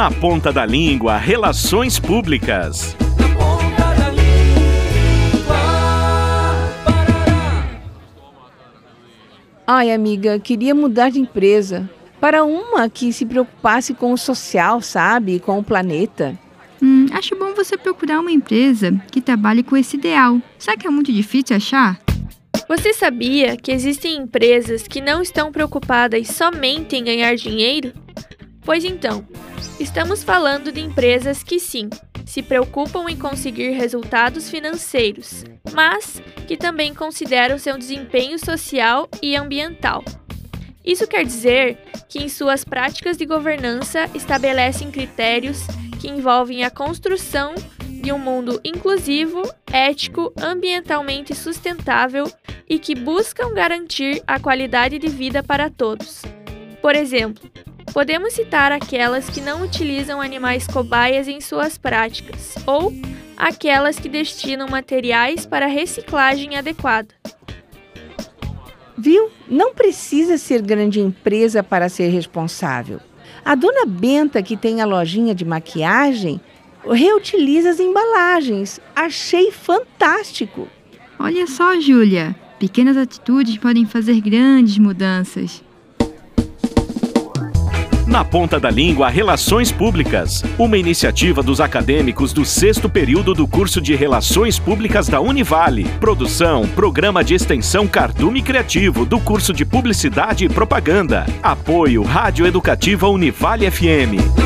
Na Ponta da Língua, Relações Públicas. Ai, amiga, queria mudar de empresa para uma que se preocupasse com o social, sabe? Com o planeta. Hum, acho bom você procurar uma empresa que trabalhe com esse ideal. Será que é muito difícil achar? Você sabia que existem empresas que não estão preocupadas somente em ganhar dinheiro? Pois então, estamos falando de empresas que sim, se preocupam em conseguir resultados financeiros, mas que também consideram seu desempenho social e ambiental. Isso quer dizer que, em suas práticas de governança, estabelecem critérios que envolvem a construção de um mundo inclusivo, ético, ambientalmente sustentável e que buscam garantir a qualidade de vida para todos. Por exemplo, podemos citar aquelas que não utilizam animais cobaias em suas práticas ou aquelas que destinam materiais para reciclagem adequada. Viu? Não precisa ser grande empresa para ser responsável. A dona Benta, que tem a lojinha de maquiagem, reutiliza as embalagens. Achei fantástico. Olha só, Júlia. Pequenas atitudes podem fazer grandes mudanças. Na Ponta da Língua, Relações Públicas, uma iniciativa dos acadêmicos do sexto período do curso de Relações Públicas da Univale. Produção, Programa de Extensão Cardume Criativo do curso de Publicidade e Propaganda. Apoio, Rádio Educativa Univale FM.